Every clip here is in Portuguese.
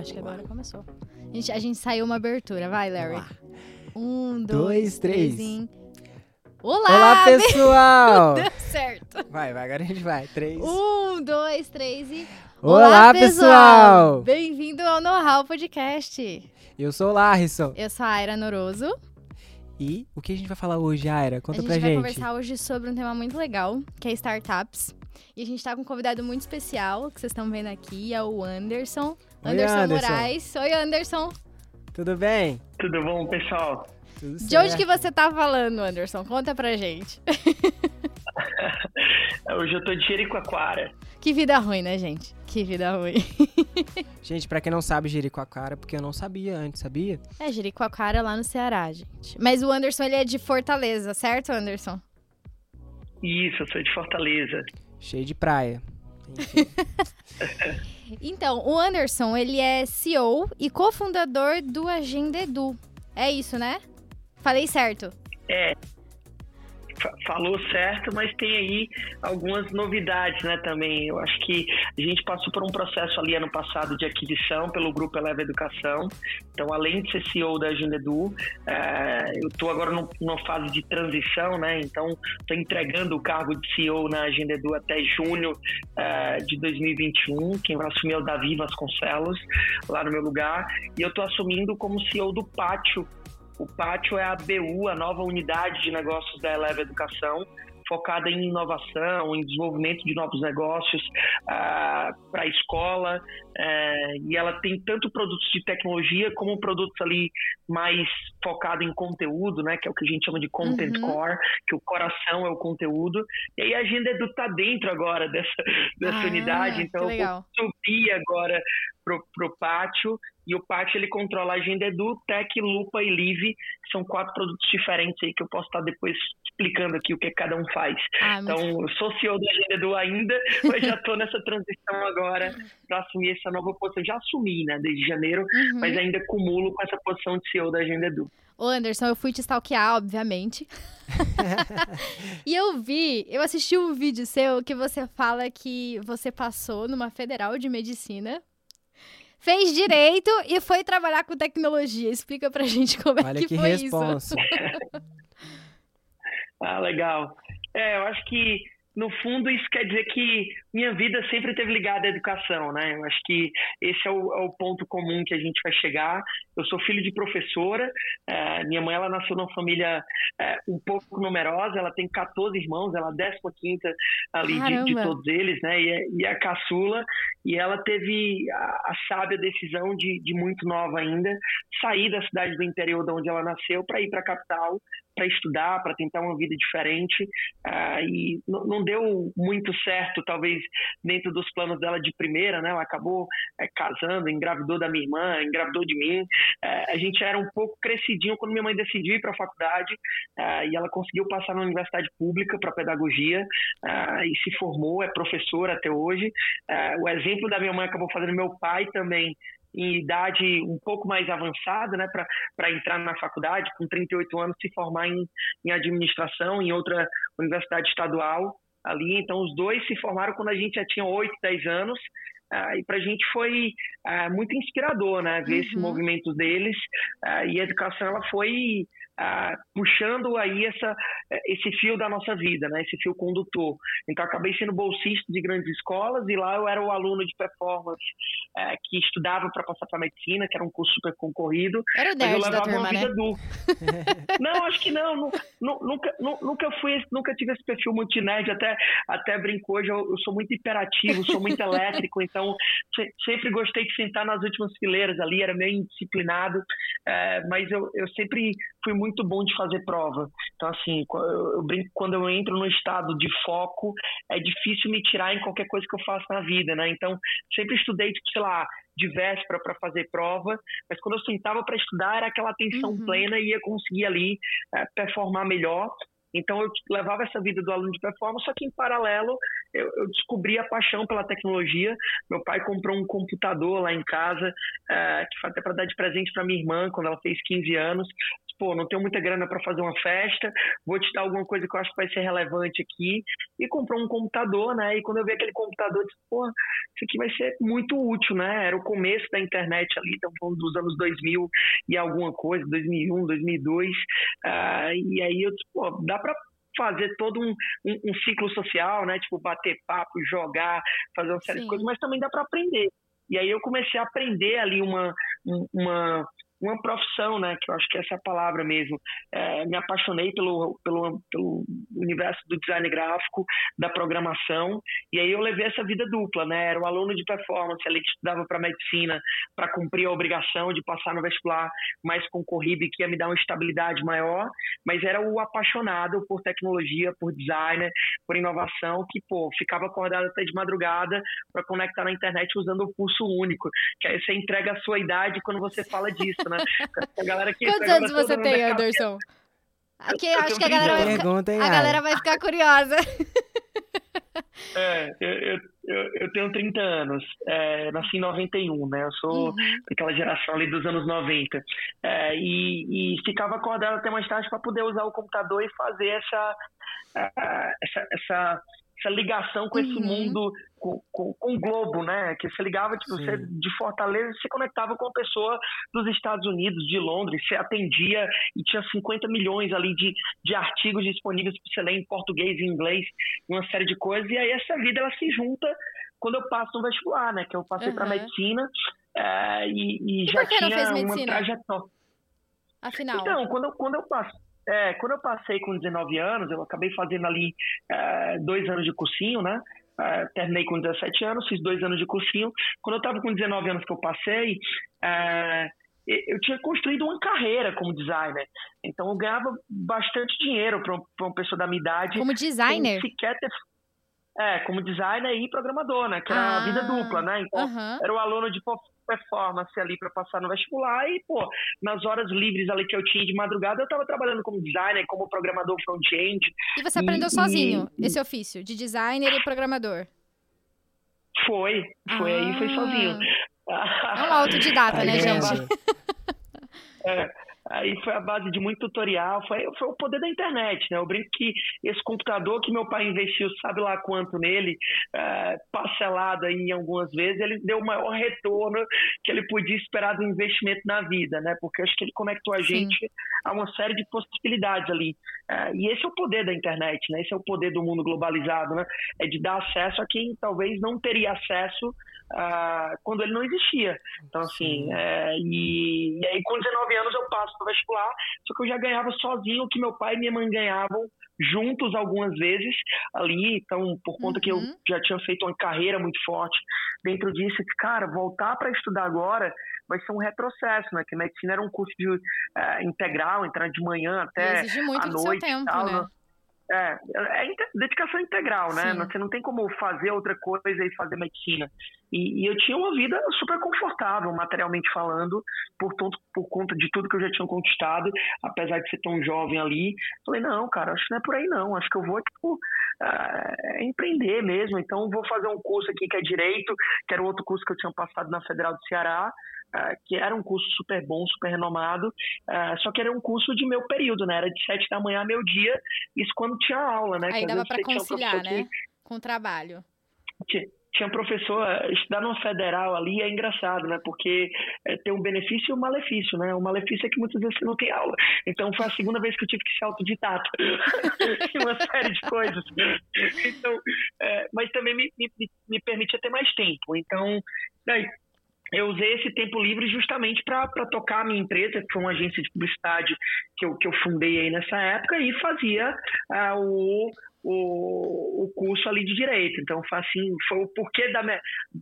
Acho que agora começou. A gente, a gente saiu uma abertura. Vai, Larry. Um, Dois, dois, três. três. Olá! Olá, pessoal! Deu certo. vai, vai, agora a gente vai. Três. Um, dois, três e. Olá, pessoal! Bem-vindo ao Know-How Podcast. Eu sou o Larrisson. Eu sou a Aira Noroso. E o que a gente vai falar hoje, Aira? Conta a gente pra vai gente. conversar hoje sobre um tema muito legal, que é startups. E a gente tá com um convidado muito especial, que vocês estão vendo aqui, é o Anderson. Oi, Anderson, Anderson. Moraes. Oi, Anderson. Tudo bem? Tudo bom, pessoal? Tudo De onde que você tá falando, Anderson? Conta pra gente. Hoje eu tô de Jericoacoara. Que vida ruim, né, gente? Que vida ruim. Gente, pra quem não sabe, Jericoacoara, porque eu não sabia antes, sabia? É, Jericoacoara lá no Ceará, gente. Mas o Anderson, ele é de Fortaleza, certo, Anderson? Isso, eu sou de Fortaleza. Cheio de praia. Então, o Anderson, ele é CEO e cofundador do Agenda Edu. É isso, né? Falei certo. É, falou certo, mas tem aí algumas novidades, né, também. Eu acho que a gente passou por um processo ali ano passado de aquisição pelo Grupo Eleva Educação. Então, além de ser CEO da Agenda eh, eu estou agora num- numa fase de transição, né? Então, estou entregando o cargo de CEO na Agenda Edu até junho eh, de 2021. Quem vai assumir é o Davi Vasconcelos, lá no meu lugar. E eu estou assumindo como CEO do Pátio, o Pátio é a BU, a nova unidade de negócios da Eleva Educação, focada em inovação, em desenvolvimento de novos negócios para a escola. Eh, e ela tem tanto produtos de tecnologia como produtos ali mais focado em conteúdo, né, que é o que a gente chama de content Uhum. core, que o coração é o conteúdo. E aí a agenda Edu está dentro agora dessa, dessa Ah, unidade, então eu subir agora pro, pro pátio e o pátio ele controla a agenda Edu, Tech, Lupa e Live, que são quatro produtos diferentes aí que eu posso estar depois explicando aqui o que cada um faz. Ah, Então, eu sou CEO da agenda Edu ainda, mas já estou nessa transição agora para assumir essa nova posição. Já assumi, né, desde janeiro, Uhum. mas ainda cumulo com essa posição de CEO da agenda Edu. Ô, Anderson, eu fui te stalkear, obviamente. e eu vi, eu assisti um vídeo seu que você fala que você passou numa federal de medicina, fez direito e foi trabalhar com tecnologia. Explica pra gente como é Olha que, que foi responsa. Ah, legal. É, eu acho que, no fundo, isso quer dizer que minha vida sempre esteve ligada à educação, né? Eu acho que esse é o, é o ponto comum que a gente vai chegar. Eu sou filho de professora, é, minha mãe, ela nasceu numa família é, um pouco numerosa, ela tem 14 irmãos, ela é a 15 ali de, de todos eles, né? E, é- e é a caçula, e ela teve a, a sábia decisão de, de muito nova ainda, sair da cidade do interior de onde ela nasceu para ir para a capital para estudar, para tentar uma vida diferente. Ah, e não, deu muito certo, talvez, dentro dos planos dela de primeira, né? Ela acabou eh, casando, engravidou da minha irmã, engravidou de mim. Eh, a gente era um pouco crescidinho quando minha mãe decidiu ir para a faculdade ah, e ela conseguiu passar na universidade pública para pedagogia ah, e se formou, é professora até hoje. Ah, o exemplo da minha mãe acabou fazendo meu pai também em idade um pouco mais avançada, né, para entrar na faculdade, com 38 anos, se formar em, em administração em outra universidade estadual ali. Então, os dois se formaram quando a gente já tinha 8, 10 anos. Ah, e para a gente foi ah, muito inspirador, né, ver esse Uhum. movimento deles. Ah, e a educação ela foi ah, puxando aí essa, esse fio da nossa vida, né, esse fio condutor. Então, acabei sendo bolsista de grandes escolas e lá eu era o aluno de performance eh, que estudava para passar para medicina, que era um curso super concorrido. Era o Mas eu levava turma, uma né? vida du. não, acho que não. nu- nunca, nu- nunca fui, esse- nunca tive esse perfil muito nerd. Até, até brinco hoje, eu, eu sou muito hiperativo, sou muito elétrico, então se- sempre gostei de sentar nas últimas fileiras ali, era meio indisciplinado, eh, mas eu, eu sempre fui muito bom de fazer prova. Então, assim, eu, eu brinco quando eu entro no estado de foco, é difícil me tirar em qualquer coisa que eu faço na vida, né? Então, sempre estudei, tipo, sei lá, de véspera para fazer prova, mas quando eu sentava para estudar era aquela atenção Uhum. plena e ia conseguir ali eh, performar melhor. Então eu levava essa vida do aluno de performance, só que em paralelo eu, eu descobri a paixão pela tecnologia. Meu pai comprou um computador lá em casa, eh, que foi até para dar de presente para minha irmã quando ela fez 15 anos. Pô, não tenho muita grana para fazer uma festa, vou te dar alguma coisa que eu acho que vai ser relevante aqui. E comprou um computador, né? E quando eu vi aquele computador, eu disse, pô, isso aqui vai ser muito útil, né? Era o começo da internet ali, então falando dos anos 2000 e alguma coisa, 2001, 2002. Uh, e aí eu disse, pô, dá para fazer todo um, um, um, ciclo social, né? Tipo, bater papo, jogar, fazer uma série Sim. de coisas, mas também dá para aprender. E aí eu comecei a aprender ali uma, uma, uma profissão, né? Que eu acho que essa é a palavra mesmo. É, me apaixonei pelo, pelo, pelo universo do design gráfico, da programação, e aí eu levei essa vida dupla, né? Era o aluno de performance ali que estudava para medicina para cumprir a obrigação de passar no vestibular mais concorrido e que ia me dar uma estabilidade maior, mas era o apaixonado por tecnologia, por designer, por inovação, que, pô, ficava acordado até de madrugada para conectar na internet usando o pulso único, que aí você entrega a sua idade quando você fala disso, né? A galera que Quantos anos você tem, Anderson? Aqui, eu, acho que a galera, vai ficar, a galera vai ficar curiosa. É, eu, eu, eu, tenho 30 anos, é, nasci em 91, né? Eu sou uhum. daquela geração ali dos anos 90. É, e, e ficava acordado até mais tarde para poder usar o computador e fazer essa, essa, essa essa ligação com esse uhum. mundo, com, com, com, o globo, né? Que você ligava, tipo, você de Fortaleza, você conectava com a pessoa dos Estados Unidos, de Londres, você atendia e tinha 50 milhões ali de, de artigos disponíveis para você ler em português e inglês, uma série de coisas, e aí essa vida ela se junta quando eu passo no vestibular, né? Que eu passei uhum. para medicina é, e, e, e, já tinha uma trajetória. Afinal. Então, quando eu, quando eu passo é, quando eu passei com 19 anos, eu acabei fazendo ali é, dois anos de cursinho, né? É, terminei com 17 anos, fiz dois anos de cursinho. Quando eu estava com 19 anos que eu passei, é, eu tinha construído uma carreira como designer. Então eu ganhava bastante dinheiro para uma pessoa da minha idade. Como designer? Sequer ter... É, como designer e programador, né? Que era ah, a vida dupla, né? Então, uh -huh. era o aluno de performance ali para passar no vestibular e, pô, nas horas livres ali que eu tinha de madrugada, eu estava trabalhando como designer, como programador front-end. E você aprendeu e, sozinho e... esse ofício de designer e programador? Foi, foi ah. aí, foi sozinho. É um autodidata, né, gente? É, Aí foi a base de muito tutorial, foi, foi o poder da internet, né? Eu brinco que esse computador que meu pai investiu, sabe lá quanto nele, é, parcelado aí em algumas vezes, ele deu o maior retorno que ele podia esperar do investimento na vida, né? Porque acho que ele conectou a gente Sim. a uma série de possibilidades ali. É, e esse é o poder da internet, né? Esse é o poder do mundo globalizado, né? É de dar acesso a quem talvez não teria acesso quando ele não existia. Então, assim, é, e, e, aí com 19 anos eu passo para vestibular, só que eu já ganhava sozinho o que meu pai e minha mãe ganhavam juntos algumas vezes ali, então por conta uhum. que eu uhum. já tinha feito uma carreira muito forte dentro disso, cara, voltar para estudar agora vai ser um retrocesso, né? Que medicina era um curso de uh, integral, entrar de manhã até exige muito à noite, tempo, tal, né? É, é dedicação integral, né? Sim. Você não tem como fazer outra coisa e fazer medicina. E, e, eu tinha uma vida super confortável, materialmente falando, por, tonto, por conta de tudo que eu já tinha conquistado, apesar de ser tão jovem ali. Falei, não, cara, acho que não é por aí não. Acho que eu vou, tipo, uh, empreender mesmo. Então, vou fazer um curso aqui que é Direito, que era outro curso que eu tinha passado na Federal do Ceará. Uh, que era um curso super bom, super renomado, uh, só que era um curso de meu período, né? Era de sete da manhã a meu dia, isso quando tinha aula, né? Aí dava para conciliar, né? Que... Com o trabalho. Tinha, tinha professor, eh, estudar no federal ali é engraçado, né? Porque é, tem um benefício e um malefício, né? O malefício é que muitas vezes você não tem aula. Então foi a segunda vez que eu tive que ser autodidata uma série de coisas. Então, é, mas também me, me, me permitia ter mais tempo. Então, daí, eu usei esse tempo livre justamente para tocar a minha empresa, que foi uma agência de publicidade que eu, que eu fundei aí nessa época, e fazia uh, o, o, o curso ali de direito. Então, assim, foi o porquê da,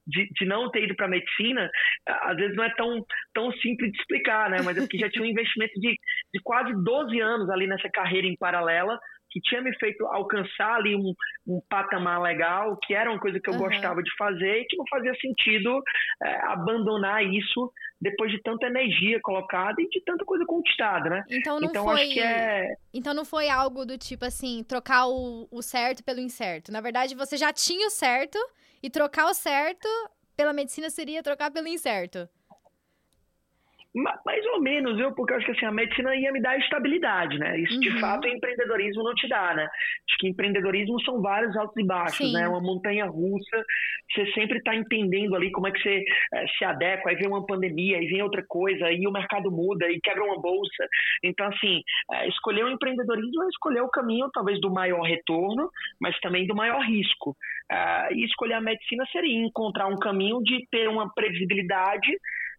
de, de não ter ido para medicina, às vezes não é tão, tão simples de explicar, né? Mas é porque já tinha um investimento de, de quase 12 anos ali nessa carreira em paralela que tinha me feito alcançar ali um, um patamar legal, que era uma coisa que eu uhum. gostava de fazer e que não fazia sentido é, abandonar isso depois de tanta energia colocada e de tanta coisa conquistada, né? Então não então, foi. Acho que é... Então não foi algo do tipo assim, trocar o, o certo pelo incerto. Na verdade, você já tinha o certo e trocar o certo pela medicina seria trocar pelo incerto. Mais ou menos, viu? Porque eu acho que assim, a medicina ia me dar estabilidade, né? Isso uhum. de fato o empreendedorismo não te dá, né? Acho que empreendedorismo são vários altos e baixos, Sim. né? Uma montanha russa, você sempre está entendendo ali como é que você é, se adequa, aí vem uma pandemia, aí vem outra coisa, aí o mercado muda, aí quebra uma bolsa. Então, assim, é, escolher o empreendedorismo é escolher o caminho talvez do maior retorno, mas também do maior risco. É, e escolher a medicina seria encontrar um caminho de ter uma previsibilidade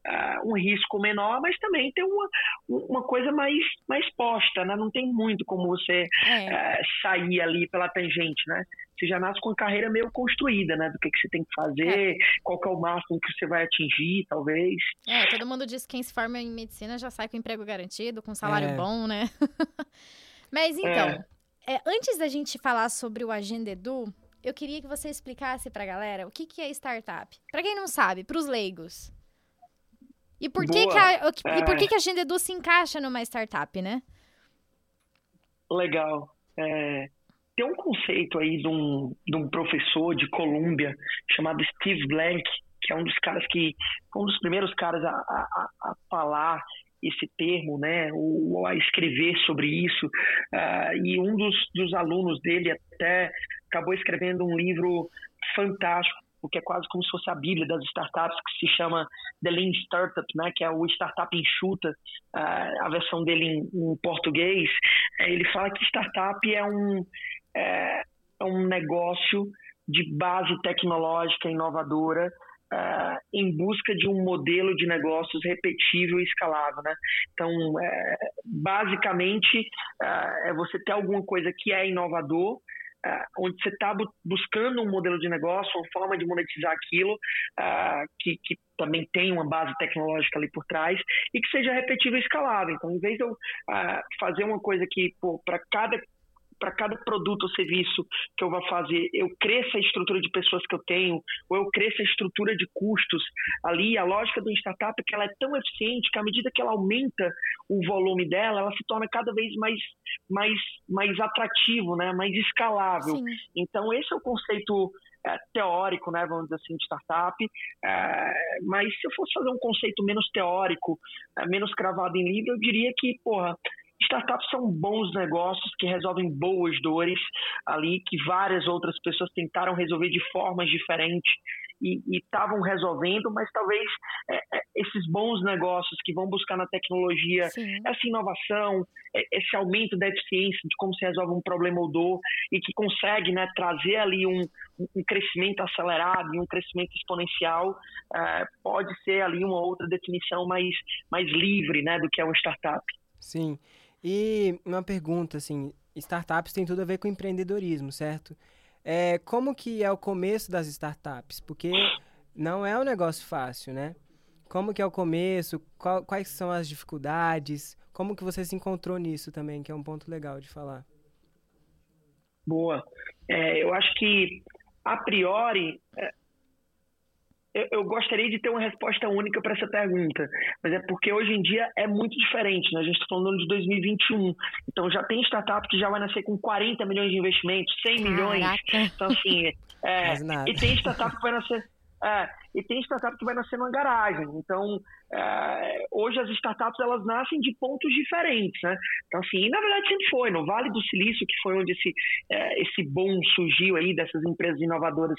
uh, um risco menor, mas também tem uma, uma coisa mais, mais posta, né? Não tem muito como você é. uh, sair ali pela tangente, né? Você já nasce com a carreira meio construída, né? Do que, que você tem que fazer, é. qual que é o máximo que você vai atingir, talvez. É, todo mundo diz que quem se forma em medicina já sai com emprego garantido, com salário é. bom, né? mas então, é. é. antes da gente falar sobre o Agenda Edu, eu queria que você explicasse para a galera o que, que é startup. Para quem não sabe, para os leigos. E por, que, que, a, é... e por que, que a Agenda Edu se encaixa numa startup, né? Legal. É, tem um conceito aí de um, de um professor de Colômbia chamado Steve Blank, que é um dos caras que um dos primeiros caras a, a, a falar esse termo, né, ou a escrever sobre isso. Uh, e um dos, dos alunos dele até acabou escrevendo um livro fantástico o que é quase como se fosse a bíblia das startups, que se chama The Lean Startup, né, que é o Startup Enxuta, uh, a versão dele em, em português. É, ele fala que startup é um, é, é um negócio de base tecnológica inovadora, Uh, em busca de um modelo de negócios repetível e escalável, né? Então, é, basicamente, uh, é você ter alguma coisa que é inovador, onde você está bu buscando um modelo de negócio, uma forma de monetizar aquilo, uh, que, que, também tem uma base tecnológica ali por trás e que seja repetível e escalável. Então, em vez de eu uh, fazer uma coisa que, para cada para cada produto ou serviço que eu vá fazer, eu cresça a estrutura de pessoas que eu tenho, ou eu cresça a estrutura de custos ali, a lógica do startup é que ela é tão eficiente que à medida que ela aumenta o volume dela, ela se torna cada vez mais, mais, mais atrativo, né? mais escalável. Sim. Então, esse é o conceito é, teórico, né, vamos dizer assim, de startup, é, mas se eu fosse fazer um conceito menos teórico, é, menos cravado em livro, eu diria que, porra, Startups são bons negócios que resolvem boas dores ali, que várias outras pessoas tentaram resolver de formas diferentes e estavam resolvendo, mas talvez é, é, esses bons negócios que vão buscar na tecnologia Sim. essa inovação, é, esse aumento da eficiência de como se resolve um problema ou dor e que consegue né, trazer ali um, um crescimento acelerado e um crescimento exponencial, é, pode ser ali uma outra definição mais, mais livre né, do que é uma startup. Sim. E uma pergunta, assim, startups tem tudo a ver com empreendedorismo, certo? É, como que é o começo das startups? Porque não é um negócio fácil, né? Como que é o começo? Qual, quais são as dificuldades? Como que você se encontrou nisso também, que é um ponto legal de falar. Boa. É, eu acho que, a priori, é, eu, eu, gostaria de ter uma resposta única para essa pergunta, mas é porque hoje em dia é muito diferente, né? A gente está falando de 2021, então já tem startup que já vai nascer com 40 milhões de investimentos, 100 milhões, então assim, é, e tem startup que vai nascer é, e tem startup que vai nascer numa garagem. Então, é, hoje as startups elas nascem de pontos diferentes, né? Então, assim, na verdade sempre foi. No Vale do Silício, que foi onde esse, é, esse boom surgiu aí dessas empresas inovadoras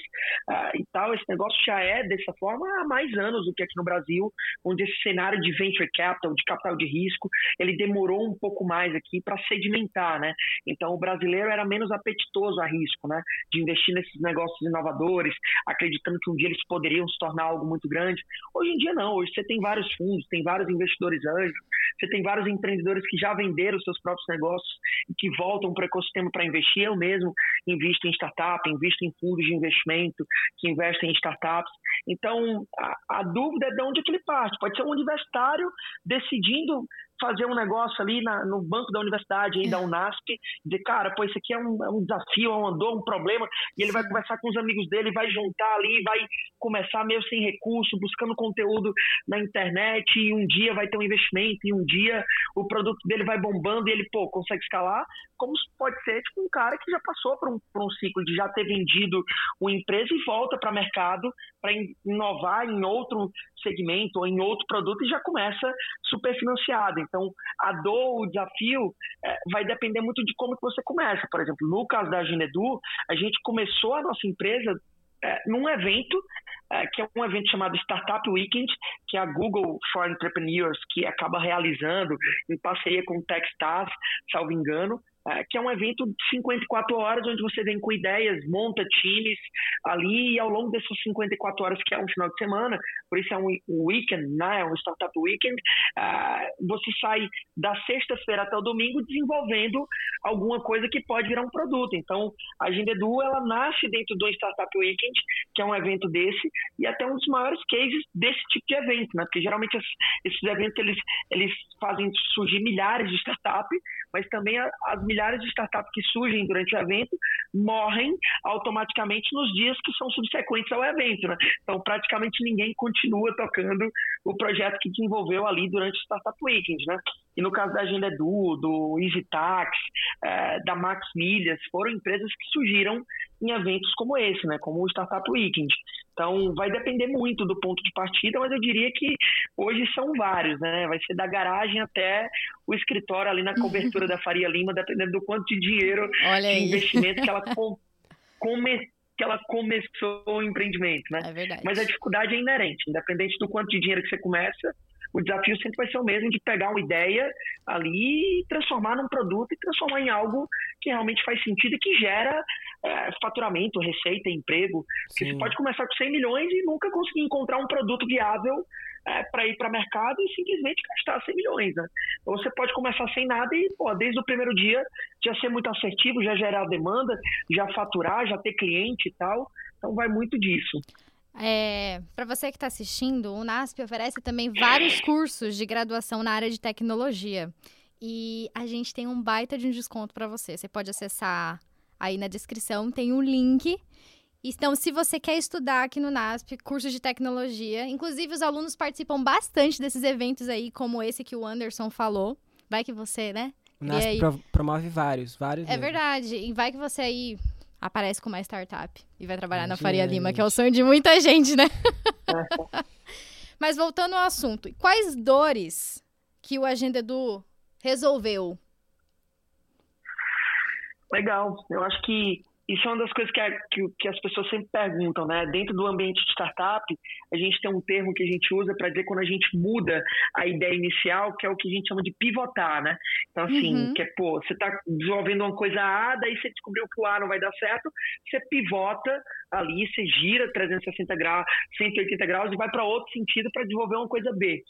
é, e tal, esse negócio já é dessa forma há mais anos do que aqui no Brasil, onde esse cenário de venture capital, de capital de risco, ele demorou um pouco mais aqui para sedimentar, né? Então, o brasileiro era menos apetitoso a risco, né? De investir nesses negócios inovadores, acreditando que um dia eles poderiam se tornar algo muito grande. Hoje em dia não, hoje você tem vários fundos, tem vários investidores anjos, você tem vários empreendedores que já venderam seus próprios negócios e que voltam para o ecossistema para investir. Eu mesmo invisto em startup, invisto em fundos de investimento que investem em startups. Então, a, a dúvida é de onde é que ele parte. Pode ser um universitário decidindo fazer um negócio ali na, no banco da universidade, aí, da Unasp, dizer, cara, pô, isso aqui é um, é um desafio, é uma dor, um problema, e ele vai conversar com os amigos dele, vai juntar ali, vai começar meio sem recurso, buscando conteúdo na internet, e um dia vai ter um investimento, e um dia o produto dele vai bombando e ele, pô, consegue escalar, como pode ser tipo, um cara que já passou por um, por um ciclo de já ter vendido uma empresa e volta para o mercado inovar em outro segmento ou em outro produto e já começa super financiado. Então, a dor, o desafio, é, vai depender muito de como que você começa. Por exemplo, no caso da Ginedu, a gente começou a nossa empresa é, num evento é, que é um evento chamado Startup Weekend, que a Google for Entrepreneurs, que acaba realizando em parceria com o Techstars, salvo engano, que é um evento de 54 horas, onde você vem com ideias, monta times ali, e ao longo dessas 54 horas, que é um final de semana, por isso é um weekend, né, é um startup weekend, uh, você sai da sexta-feira até o domingo desenvolvendo alguma coisa que pode virar um produto. Então, a Agenda Edu, ela nasce dentro do Startup Weekend, que é um evento desse, e até um dos maiores cases desse tipo de evento, né, porque geralmente esses eventos, eles, eles fazem surgir milhares de startups, mas também as milhares de startups que surgem durante o evento morrem automaticamente nos dias que são subsequentes ao evento, né? Então, praticamente ninguém continua tocando o projeto que desenvolveu ali durante o Startup Weekend, né? E no caso da Agenda Edu, do EasyTax, é, da Max Milhas, foram empresas que surgiram em eventos como esse, né? Como o Startup Weekend. Então, vai depender muito do ponto de partida, mas eu diria que hoje são vários, né? Vai ser da garagem até o escritório ali na cobertura da Faria Lima, dependendo do quanto de dinheiro Olha de aí. investimento que ela come, que ela começou o empreendimento, né? É verdade. Mas a dificuldade é inerente, independente do quanto de dinheiro que você começa, o desafio sempre vai ser o mesmo de pegar uma ideia ali e transformar num produto e transformar em algo que realmente faz sentido e que gera é, faturamento, receita, emprego. Porque você pode começar com 100 milhões e nunca conseguir encontrar um produto viável é, para ir para o mercado e simplesmente gastar 100 milhões. Né? Ou você pode começar sem nada e, pô, desde o primeiro dia, já ser muito assertivo, já gerar demanda, já faturar, já ter cliente e tal. Então vai muito disso. É, para você que está assistindo, o NASP oferece também vários cursos de graduação na área de tecnologia. E a gente tem um baita de um desconto para você. Você pode acessar aí na descrição, tem um link. Então, se você quer estudar aqui no NASP, cursos de tecnologia, inclusive os alunos participam bastante desses eventos aí, como esse que o Anderson falou. Vai que você, né? O NASP aí... promove vários, vários. É mesmo. verdade. E vai que você aí aparece com uma startup e vai trabalhar na Faria Lima, que é o sonho de muita gente, né? Mas voltando ao assunto, quais dores que o Agenda Edu resolveu? Legal. Eu acho que isso é uma das coisas que, a, que, que, as pessoas sempre perguntam, né? Dentro do ambiente de startup, a gente tem um termo que a gente usa para dizer quando a gente muda a ideia inicial, que é o que a gente chama de pivotar, né? Então, assim, uhum. que é, pô, você está desenvolvendo uma coisa A, daí você descobriu que o A não vai dar certo, você pivota ali, você gira 360 graus, 180 graus e vai para outro sentido para desenvolver uma coisa B.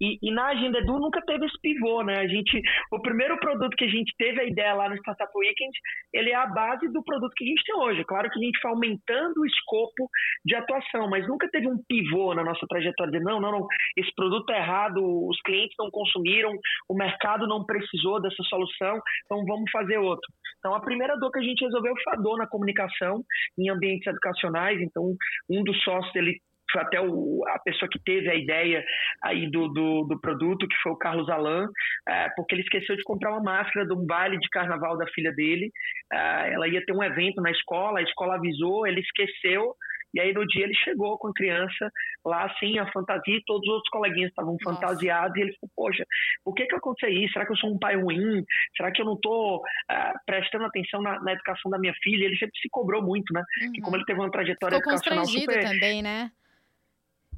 E, e, na Agenda Edu nunca teve esse pivô, né? A gente, o primeiro produto que a gente teve a ideia lá no Startup Weekend, ele é a base do produto que a gente tem hoje. Claro que a gente foi aumentando o escopo de atuação, mas nunca teve um pivô na nossa trajetória de não, não, não, esse produto é errado, os clientes não consumiram, o mercado não precisou dessa solução, então vamos fazer outro. Então a primeira dor que a gente resolveu foi a dor na comunicação em ambientes educacionais. Então um dos sócios ele foi até o, a pessoa que teve a ideia aí do, do, do produto, que foi o Carlos Alan, é, porque ele esqueceu de comprar uma máscara de um baile de carnaval da filha dele. É, ela ia ter um evento na escola, a escola avisou, ele esqueceu, e aí no dia ele chegou com a criança lá assim, a fantasia, e todos os outros coleguinhas estavam fantasiados, e ele falou, poxa, por que que aconteceu isso? Será que eu sou um pai ruim? Será que eu não estou uh, prestando atenção na, na, educação da minha filha? Ele sempre se cobrou muito, né? Uhum. E como ele teve uma trajetória Ficou educacional super... também, né?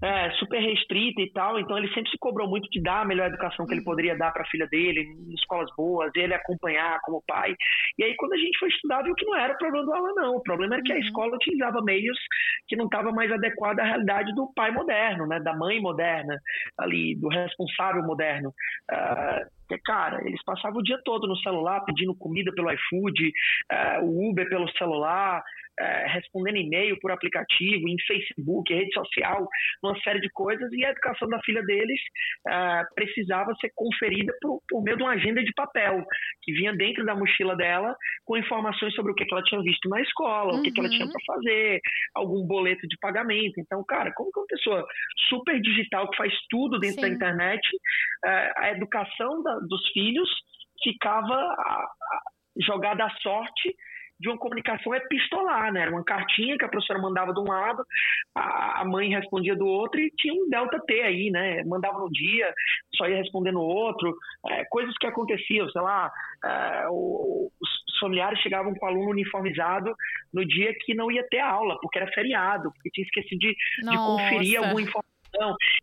É, super restrita e tal, então ele sempre se cobrou muito de dar a melhor educação que ele poderia dar para a filha dele, em escolas boas, ele acompanhar como pai. E aí, quando a gente foi estudar, viu que não era o problema do aula, não. O problema era que a uhum. escola utilizava meios que não estavam mais adequados à realidade do pai moderno, né, da mãe moderna, ali, do responsável moderno. Uh, cara, eles passavam o dia todo no celular pedindo comida pelo iFood, uh, o Uber pelo celular, é, respondendo e-mail por aplicativo, em Facebook, rede social, uma série de coisas, e a educação da filha deles é, precisava ser conferida por, por, meio de uma agenda de papel, que vinha dentro da mochila dela, com informações sobre o que, que ela tinha visto na escola, uhum. o que, que ela tinha uhum. para fazer, algum boleto de pagamento. Então, cara, como que uma pessoa super digital que faz tudo dentro Sim. da internet, é, a educação da, dos filhos ficava jogada à sorte de uma comunicação epistolar, né? Era uma cartinha que a professora mandava de um lado, a mãe respondia do outro e tinha um delta T aí, né? Mandava no dia, só ia responder no outro, é, coisas que aconteciam, sei lá, é, os familiares chegavam com o aluno uniformizado no dia que não ia ter aula, porque era feriado, porque tinha esquecido de, de conferir alguma informação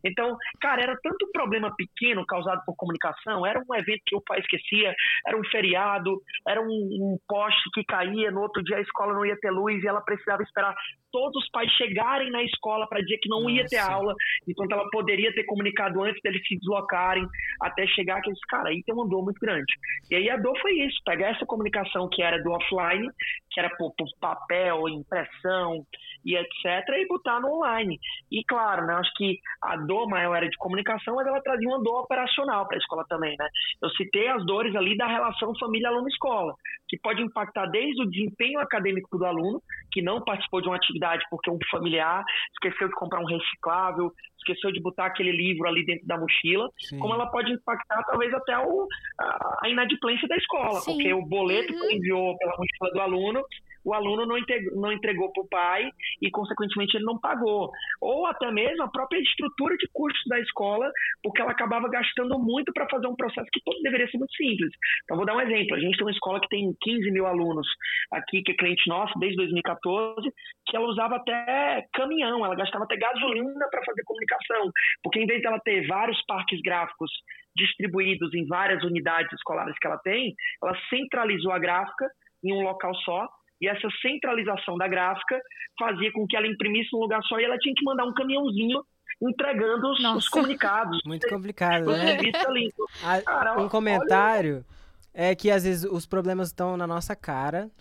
então, cara, era tanto problema pequeno causado por comunicação, era um evento que o pai esquecia, era um feriado, era um, um poste que caía, no outro dia a escola não ia ter luz e ela precisava esperar todos os pais chegarem na escola para dizer que não Nossa. ia ter aula, enquanto ela poderia ter comunicado antes deles se deslocarem até chegar, que eles, cara, aí tem uma dor muito grande. E aí a dor foi isso, pegar essa comunicação que era do offline, que era por, por papel, impressão e etc, e botar no online. E claro, né, acho que a dor maior era de comunicação, mas ela trazia uma dor operacional para a escola também, né? Eu citei as dores ali da relação família-aluno-escola, que pode impactar desde o desempenho acadêmico do aluno, que não participou de uma atividade porque um familiar esqueceu de comprar um reciclável, esqueceu de botar aquele livro ali dentro da mochila, Sim. como ela pode impactar talvez até o, a, a inadimplência da escola, Sim. porque o boleto uhum. que enviou pela mochila do aluno o aluno não entregou, não entregou para o pai e, consequentemente, ele não pagou. Ou até mesmo a própria estrutura de custos da escola, porque ela acabava gastando muito para fazer um processo que deveria ser muito simples. Então, vou dar um exemplo. A gente tem uma escola que tem 15 mil alunos aqui, que é cliente nosso desde 2014, que ela usava até caminhão, ela gastava até gasolina para fazer comunicação, porque em vez dela ter vários parques gráficos distribuídos em várias unidades escolares que ela tem, ela centralizou a gráfica em um local só e essa centralização da gráfica fazia com que ela imprimisse num lugar só e ela tinha que mandar um caminhãozinho entregando os, os comunicados. Muito complicado, né? Ah, um comentário olha... é que às vezes os problemas estão na nossa cara.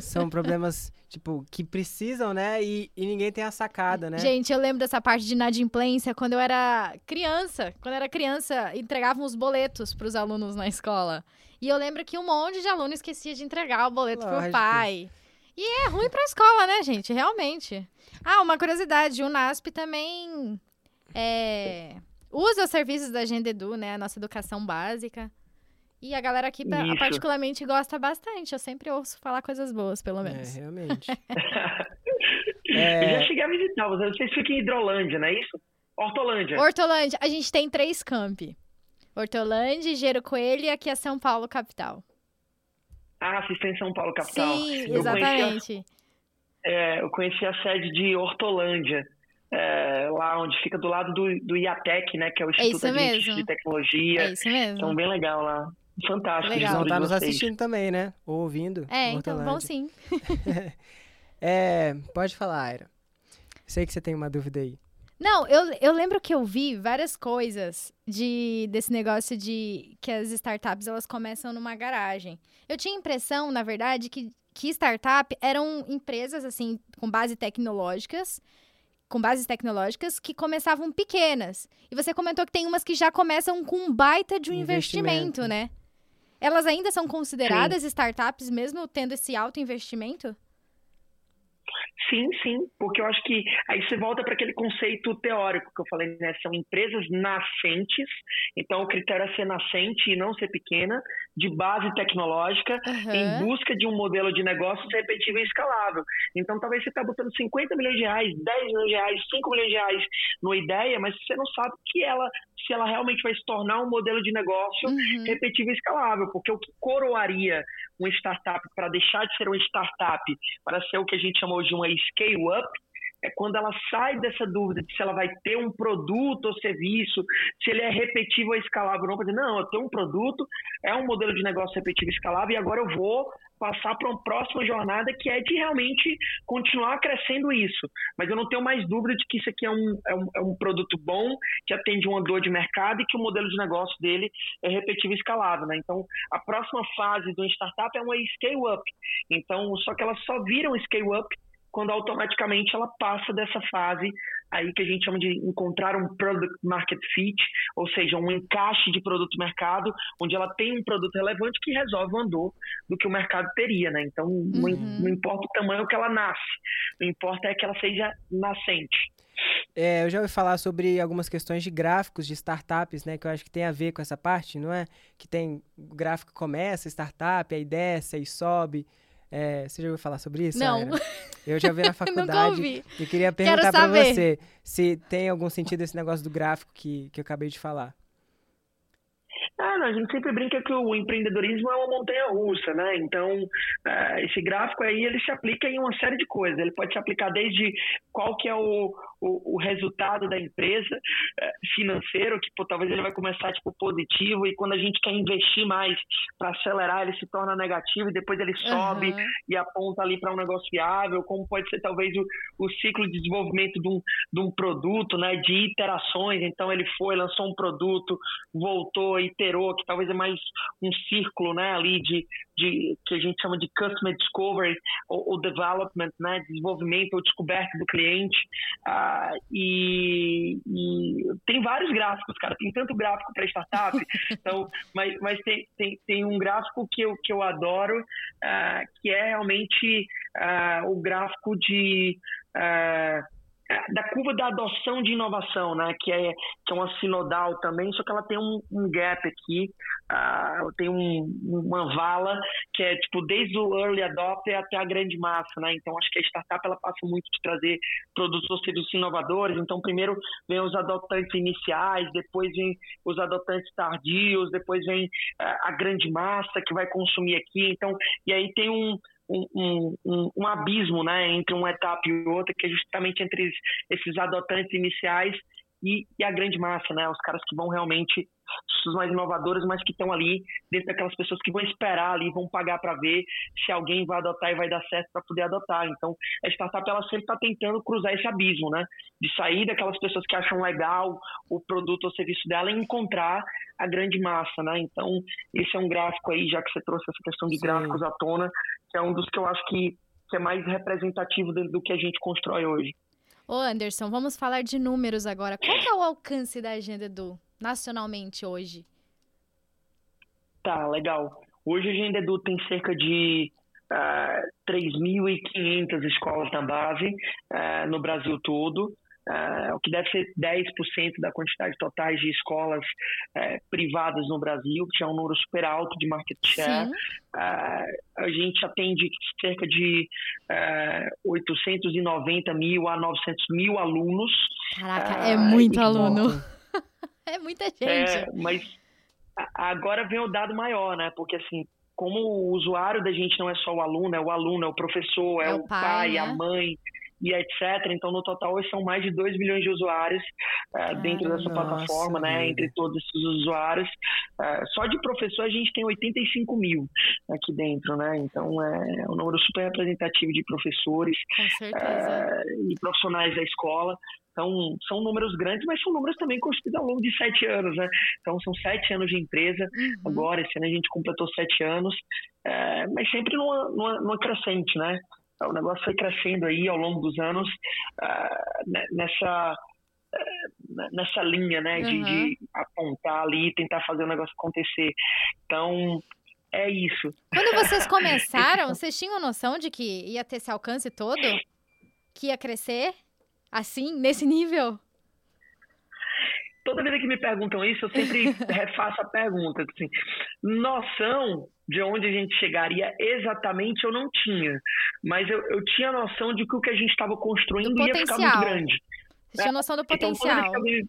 São problemas, tipo, que precisam, né? E, e ninguém tem a sacada, né? Gente, eu lembro dessa parte de inadimplência quando eu era criança. Quando eu era criança, entregavam os boletos para os alunos na escola. E eu lembro que um monte de aluno esquecia de entregar o boleto Lógico. pro pai. E é ruim pra escola, né, gente? Realmente. Ah, uma curiosidade: o NASP também é, usa os serviços da Agenda Edu, né? A nossa educação básica. E a galera aqui Isso. particularmente gosta bastante. Eu sempre ouço falar coisas boas, pelo menos. É, realmente. é... Eu já cheguei a visitar, vocês ficam em Hidrolândia, não é isso? Hortolândia. Hortolândia. A gente tem três campi. Hortolândia, Gero Coelho e aqui é São Paulo, capital. Ah, vocês em São Paulo, capital. Sim, eu exatamente. Conheci a, é, eu conheci a sede de Hortolândia, é, lá onde fica do lado do, do IATEC, né, que é o é Instituto é de Tecnologia. É isso mesmo. Então, bem legal lá. Fantástico. Legal. Eles vão estar nos assistindo também, né? Ou ouvindo. É, então vão sim. é, pode falar, Aira. Sei que você tem uma dúvida aí. Não, eu, eu lembro que eu vi várias coisas de desse negócio de que as startups elas começam numa garagem. Eu tinha a impressão, na verdade, que, que startup eram empresas assim com base tecnológicas, com bases tecnológicas que começavam pequenas. E você comentou que tem umas que já começam com um baita de um investimento, investimento né? Elas ainda são consideradas Sim. startups mesmo tendo esse alto investimento? Sim, sim, porque eu acho que aí você volta para aquele conceito teórico que eu falei, né? São empresas nascentes, então o critério é ser nascente e não ser pequena, de base tecnológica, uhum. em busca de um modelo de negócios repetível e escalável. Então talvez você está botando 50 milhões de reais, 10 milhões de reais, 5 milhões de reais numa ideia, mas você não sabe que ela, se ela realmente vai se tornar um modelo de negócio uhum. repetível e escalável, porque o que coroaria uma startup para deixar de ser uma startup para ser o que a gente chamou de uma scale-up, é quando ela sai dessa dúvida de se ela vai ter um produto ou serviço, se ele é repetível ou escalável ou não, não, eu tenho um produto, é um modelo de negócio repetível e escalável, e agora eu vou passar para uma próxima jornada que é de realmente continuar crescendo isso. Mas eu não tenho mais dúvida de que isso aqui é um, é um, é um produto bom, que atende uma dor de mercado e que o modelo de negócio dele é repetível e escalável. Né? Então, a próxima fase do startup é uma scale-up. Então, só que elas só viram scale-up quando automaticamente ela passa dessa fase aí que a gente chama de encontrar um product market fit, ou seja, um encaixe de produto mercado, onde ela tem um produto relevante que resolve o andor do que o mercado teria, né? Então, uhum. não, importa o tamanho que ela nasce, o importa é que ela seja nascente. É, eu já ouvi falar sobre algumas questões de gráficos de startups, né? Que eu acho que tem a ver com essa parte, não é? Que tem o gráfico começa, startup, aí desce, aí sobe. É, você já ouviu falar sobre isso? Não. Eu já vi na faculdade. E queria perguntar para você se tem algum sentido esse negócio do gráfico que, que eu acabei de falar. Ah, não, a gente sempre brinca que o empreendedorismo é uma montanha russa, né? Então, uh, esse gráfico aí, ele se aplica em uma série de coisas. Ele pode se aplicar desde qual que é o, o, o resultado da empresa uh, financeiro, que pô, talvez ele vai começar tipo positivo e quando a gente quer investir mais para acelerar, ele se torna negativo e depois ele sobe uhum. e aponta ali para um negócio viável, como pode ser talvez o, o ciclo de desenvolvimento de um, de um produto, né? De iterações. Então, ele foi, lançou um produto, voltou, iterou que talvez é mais um círculo, né, ali de, de que a gente chama de customer discovery ou, ou development, né, desenvolvimento ou descoberta do cliente. Uh, e, e, tem vários gráficos, cara. Tem tanto gráfico para startup, então, mas, mas tem, tem, tem um gráfico que eu, que eu adoro, uh, que é realmente uh, o gráfico de da curva da adoção de inovação, né, que é, que é uma sinodal também, só que ela tem um, um gap aqui, uh, tem um, uma vala que é tipo desde o early adopter até a grande massa, né, então acho que a startup ela passa muito de trazer produtos ou serviços inovadores, então primeiro vem os adotantes iniciais, depois vem os adotantes tardios, depois vem uh, a grande massa que vai consumir aqui, então, e aí tem um um, um, um, abismo né, entre uma etapa e outra, que é justamente entre esses adotantes iniciais e, e, a grande massa, né, os caras que vão realmente, os mais inovadores, mas que estão ali dentro daquelas pessoas que vão esperar ali, vão pagar para ver se alguém vai adotar e vai dar certo para poder adotar. Então, a startup ela sempre está tentando cruzar esse abismo, né, de sair daquelas pessoas que acham legal o produto ou serviço dela e encontrar a grande massa, né? Então, esse é um gráfico aí, já que você trouxe essa questão de Sim. gráficos à tona, que é um dos que eu acho que, que é mais representativo do, do que a gente constrói hoje. Ô Anderson, vamos falar de números agora. Qual é o alcance da Agenda Edu nacionalmente hoje? Tá, legal. Hoje a Agenda Edu tem cerca de uh, ah, 3.500 escolas na base uh, no Brasil todo uh, o que deve ser 10% da quantidade total de escolas uh, privadas no Brasil, que é um número super alto de market share. A gente atende cerca de 890 mil a 900 mil alunos. Caraca, é muito aluno. é muita gente. É, mas agora vem o dado maior, né? Porque assim, como o usuário da gente não é só o aluno, é o aluno, é o professor, é, é o pai, pai né? a mãe, e etc. Então, no total, hoje são mais de 2 milhões de usuários uh, dentro dessa nossa, plataforma, né? Entre todos esses usuários. Uh, só de professor a gente tem 85 mil aqui dentro, né? Então, é um número super representativo de professores uh, e profissionais da escola. Então, são números grandes, mas são números também construídos ao longo de sete anos, né? Então, são sete anos de empresa. Uhum. Agora, esse ano a gente completou sete anos, é, mas sempre numa, numa, numa crescente, né? O negócio foi crescendo aí ao longo dos anos uh, nessa uh, nessa linha, né, de, uhum. de, apontar ali e tentar fazer o negócio acontecer. Então, é isso. Quando vocês começaram, vocês tinham noção de que ia ter esse alcance todo? Que ia crescer assim, nesse nível? Toda vez que me perguntam isso, eu sempre refaço a pergunta. Assim, noção de onde a gente chegaria exatamente eu não tinha. Mas eu, eu tinha noção de que o que a gente estava construindo ia ficar muito grande. Você tinha noção do potencial. Então, toda, vez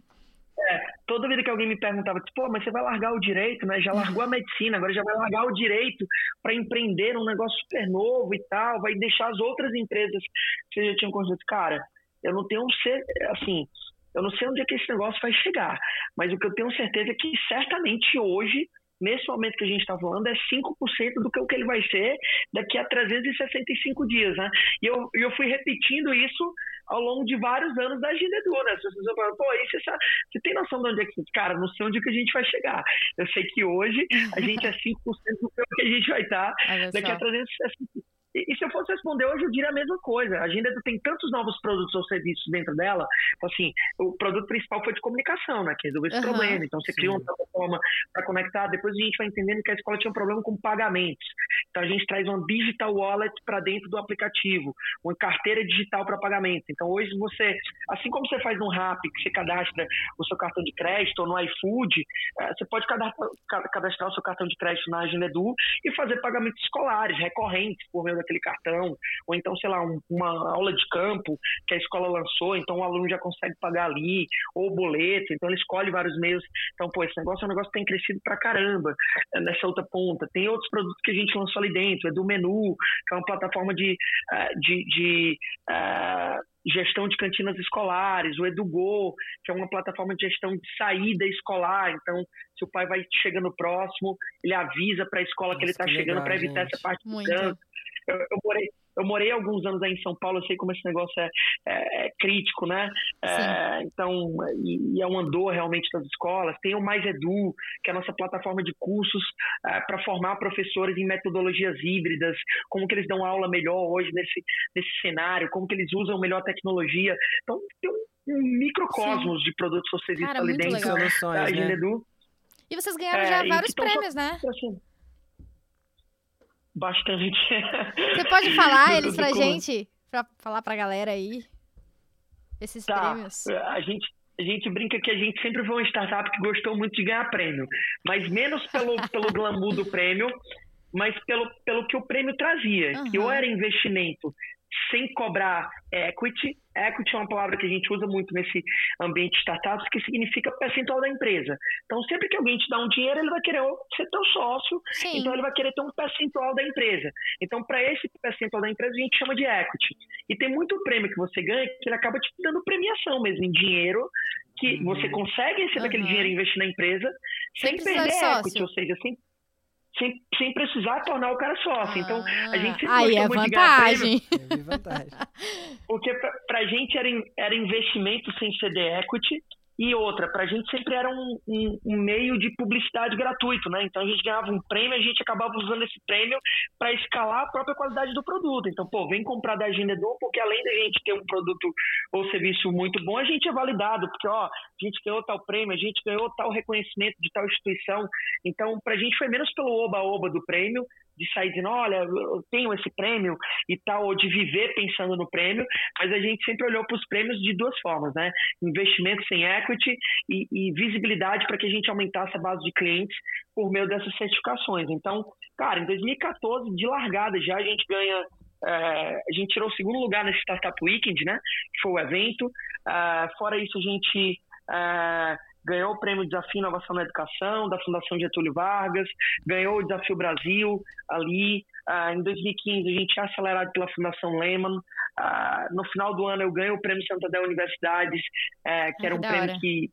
é, toda vida que alguém me perguntava, tipo, pô, mas você vai largar o direito, né? Já largou a medicina, agora já vai largar o direito para empreender um negócio super novo e tal, vai deixar as outras empresas que você já tinha construído. Cara, eu não tenho assim, eu não sei onde é que esse negócio vai chegar, mas o que eu tenho certeza é que certamente hoje nesse momento que a gente está falando, é 5% do que, o que ele vai ser daqui a 365 dias, né? E eu, eu fui repetindo isso ao longo de vários anos da agenda Edu, né? As pessoas falam, pô, aí você, sabe, você tem noção de onde é que... Cara, não sei onde que a gente vai chegar. Eu sei que hoje a gente é 5% do que a gente vai estar tá daqui a 365 e, se eu fosse responder hoje, eu diria a mesma coisa. A agenda tem tantos novos produtos ou serviços dentro dela. Então, assim, o produto principal foi de comunicação, né? Que resolveu esse uhum, problema. Então, você sim. cria uma plataforma plataforma para conectar. Depois a gente vai entendendo que a escola tinha um problema com pagamentos. Então a gente traz uma digital wallet para dentro do aplicativo, uma carteira digital para pagamento. Então hoje você, assim como você faz no Rap, que você cadastra o seu cartão de crédito ou no iFood, eh, você pode cadastrar, cadastrar o seu cartão de crédito na Agenda Edu e fazer pagamentos escolares, recorrentes, por meio daquele cartão. Ou então, sei lá, um, uma aula de campo que a escola lançou, então o aluno já consegue pagar ali, ou boleto, então ele escolhe vários meios. Então, pô, esse negócio é um negócio que tem crescido pra caramba eh, nessa outra ponta. Tem outros produtos que a gente lançou ali dentro, é do Menu, que é uma plataforma de, eh, de, de uh, gestão de cantinas escolares, o EduGo, que é uma plataforma de gestão de saída escolar. Então, se o pai vai chegando próximo, ele avisa para a escola Nossa, que ele está chegando para evitar gente. essa parte Muito. de trânsito. Eu, eu, morei, eu morei alguns anos aí em São Paulo, eu sei como esse negócio é, é, é crítico, né? É, então, e, e, é um andor realmente das escolas. Tem o Mais Edu, que é a nossa plataforma de cursos é, para formar professores em metodologias híbridas, como que eles dão aula melhor hoje nesse, nesse cenário, como que eles usam melhor a tecnologia. Então, tem um, um microcosmos Sim. de produtos Cara, ali dentro da Agenda né? Edu. E vocês ganharam já é, vários prêmios, só, né? Bastante. Você pode falar eles pra gente? Pra falar pra galera aí? Esses tá. prêmios. A gente, a gente brinca que a gente sempre foi uma startup que gostou muito de ganhar prêmio. Mas menos pelo, pelo glamour do prêmio, mas pelo, pelo que o prêmio trazia. Uhum. Que ou era investimento sem cobrar equity. Equity é uma palavra que a gente usa muito nesse ambiente de startups, que significa percentual da empresa. Então, sempre que alguém te dá um dinheiro, ele vai querer ser teu sócio, Sim. então ele vai querer ter um percentual da empresa. Então, para esse percentual da empresa, a gente chama de equity. E tem muito prêmio que você ganha que ele acaba te dando premiação mesmo em dinheiro, que uhum. você consegue receber uhum. aquele dinheiro e investir na empresa sem, sem perder equity, ou seja, sem sem, sem precisar tornar o cara sócio. Então, a gente sempre ah, aí é vantagem. É vantagem. Porque pra, pra gente era, era investimento sem CD equity e outra, para a gente sempre era um, um, um, meio de publicidade gratuito, né? Então a gente ganhava um prêmio, a gente acabava usando esse prêmio para escalar a própria qualidade do produto. Então, pô, vem comprar da Agenda Edu, porque além da gente ter um produto ou serviço muito bom, a gente é validado, porque ó, a gente ganhou tal prêmio, a gente ganhou tal reconhecimento de tal instituição. Então, para a gente foi menos pelo oba-oba do prêmio, de sair dizendo, olha, eu tenho esse prêmio e tal, ou de viver pensando no prêmio, mas a gente sempre olhou para os prêmios de duas formas, né? Investimento sem equity e, e visibilidade para que a gente aumentasse a base de clientes por meio dessas certificações. Então, cara, em 2014, de largada já, a gente ganha é, a gente tirou o segundo lugar nesse Startup Weekend, né? Que foi o evento. Uh, fora isso, a gente uh, ganhou o prêmio Desafio Inovação na Educação, da Fundação Getúlio Vargas, ganhou o Desafio Brasil ali. Ah, em 2015, a gente é acelerado pela Fundação Lehman. Ah, no final do ano, eu ganho o prêmio Santander Universidades, eh, que era um prêmio hora. que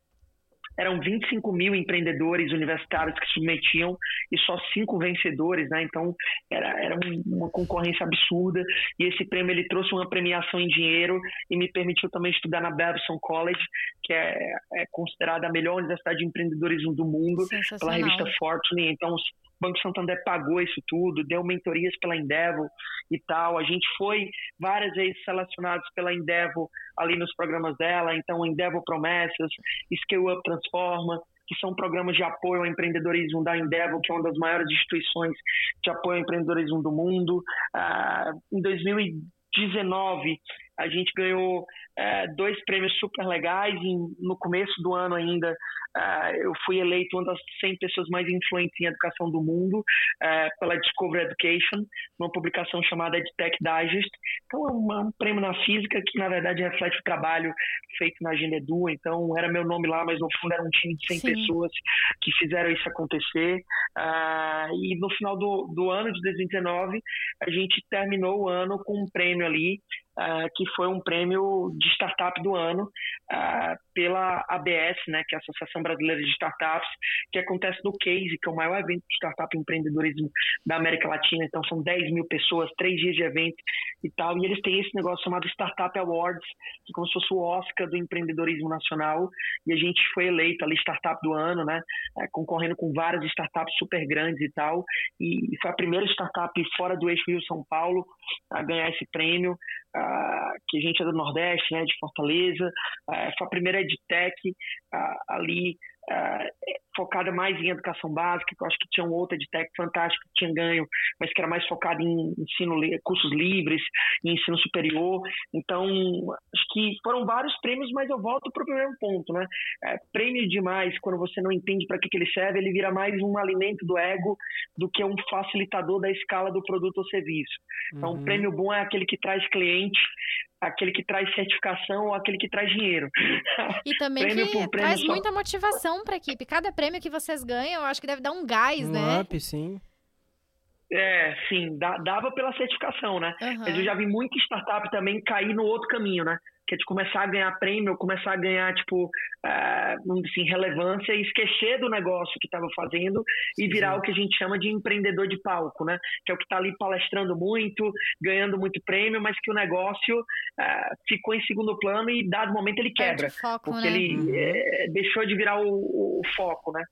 eram 25 mil empreendedores universitários que submetiam e só cinco vencedores, né? Então era, era uma concorrência absurda e esse prêmio ele trouxe uma premiação em dinheiro e me permitiu também estudar na Babson College, que é, é considerada a melhor universidade de empreendedorismo do mundo pela revista Fortune. Então Banco Santander pagou isso tudo, deu mentorias pela Endeavor e tal. A gente foi várias vezes selecionados pela Endeavor ali nos programas dela, então Endeavor Promessas, Scale Up Transforma, que são programas de apoio ao empreendedorismo da Endeavor, que é uma das maiores instituições de apoio ao empreendedorismo do mundo. Uh, em 2019, a gente ganhou uh, dois prêmios super legais e no começo do ano ainda Uh, eu fui eleito uma das 100 pessoas mais influentes em educação do mundo uh, pela Discover Education, uma publicação chamada EdTech Digest. Então, é um, um, prêmio na física que, na verdade, reflete o trabalho feito na Agenda Edu. Então, era meu nome lá, mas no fundo era um time de 100 Sim. pessoas que fizeram isso acontecer. E no final do, do ano de 2019, a gente terminou o ano com um prêmio ali Uh, que foi um prêmio de startup do ano uh, pela ABS, né, que é a Associação Brasileira de Startups, que acontece no Case, que é o maior evento de startup empreendedorismo da América Latina. Então, são 10 mil pessoas, três dias de evento e tal. E eles têm esse negócio chamado Startup Awards, que é como se fosse o Oscar do empreendedorismo nacional. E a gente foi eleito ali startup do ano, né, uh, concorrendo com várias startups super grandes e tal. E foi a primeira startup fora do eixo Rio-São Paulo a ganhar esse prêmio que a gente é do Nordeste, né, de Fortaleza, uh, foi a primeira EdTech uh, ali, focada mais em educação básica, que eu acho que tinha um outra de tech fantástico que tinha ganho, mas que era mais focada em ensino, cursos livres, em ensino superior. Então, acho que foram vários prêmios, mas eu volto para o primeiro ponto, né? É, prêmio demais, quando você não entende para que, que ele serve, ele vira mais um alimento do ego do que um facilitador da escala do produto ou serviço. Então, uhum. prêmio bom é aquele que traz cliente, aquele que traz certificação ou aquele que traz dinheiro. E também que traz só... muita motivação para a equipe. Cada prêmio que vocês ganham, eu acho que deve dar um gás, um né? up, sim. É, sim, dava pela certificação, né? Uhum. Mas eu já vi muita startup também cair no outro caminho, né? Que é de começar a ganhar prêmio, começar a ganhar, tipo, uh, assim, relevância e esquecer do negócio que estava fazendo e virar Sim. o que a gente chama de empreendedor de palco, né? Que é o que está ali palestrando muito, ganhando muito prêmio, mas que o negócio uh, ficou em segundo plano e, dado momento, ele quebra. Foco, porque né? ele uhum. é, deixou de virar o, o, foco, né?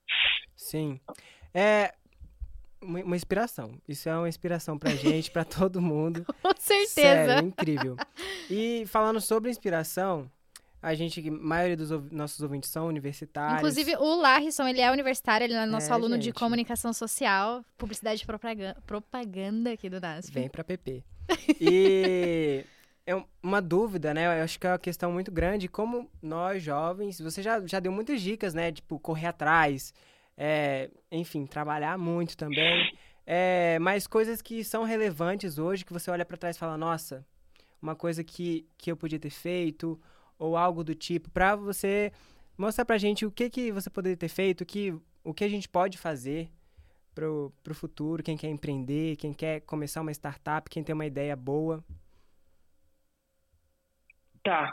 Sim. É, uma inspiração. Isso é uma inspiração pra gente, pra todo mundo. Com certeza. Sério, é incrível. E falando sobre inspiração, a gente, a maioria dos nossos ouvintes são universitários. Inclusive, o Larrisson, ele é universitário, ele é nosso é, aluno gente. de comunicação social, publicidade e propaganda, propaganda aqui do NASP. Vem pra PP. E é uma dúvida, né? Eu acho que é uma questão muito grande. Como nós, jovens, você já, já deu muitas dicas, né? Tipo, correr atrás, é, enfim, trabalhar muito também. É, mas coisas que são relevantes hoje, que você olha para trás e fala, nossa, uma coisa que, que eu podia ter feito, ou algo do tipo, para você mostrar pra gente o que, que você poderia ter feito, o que, o que a gente pode fazer pro, pro futuro, quem quer empreender, quem quer começar uma startup, quem tem uma ideia boa. Tá.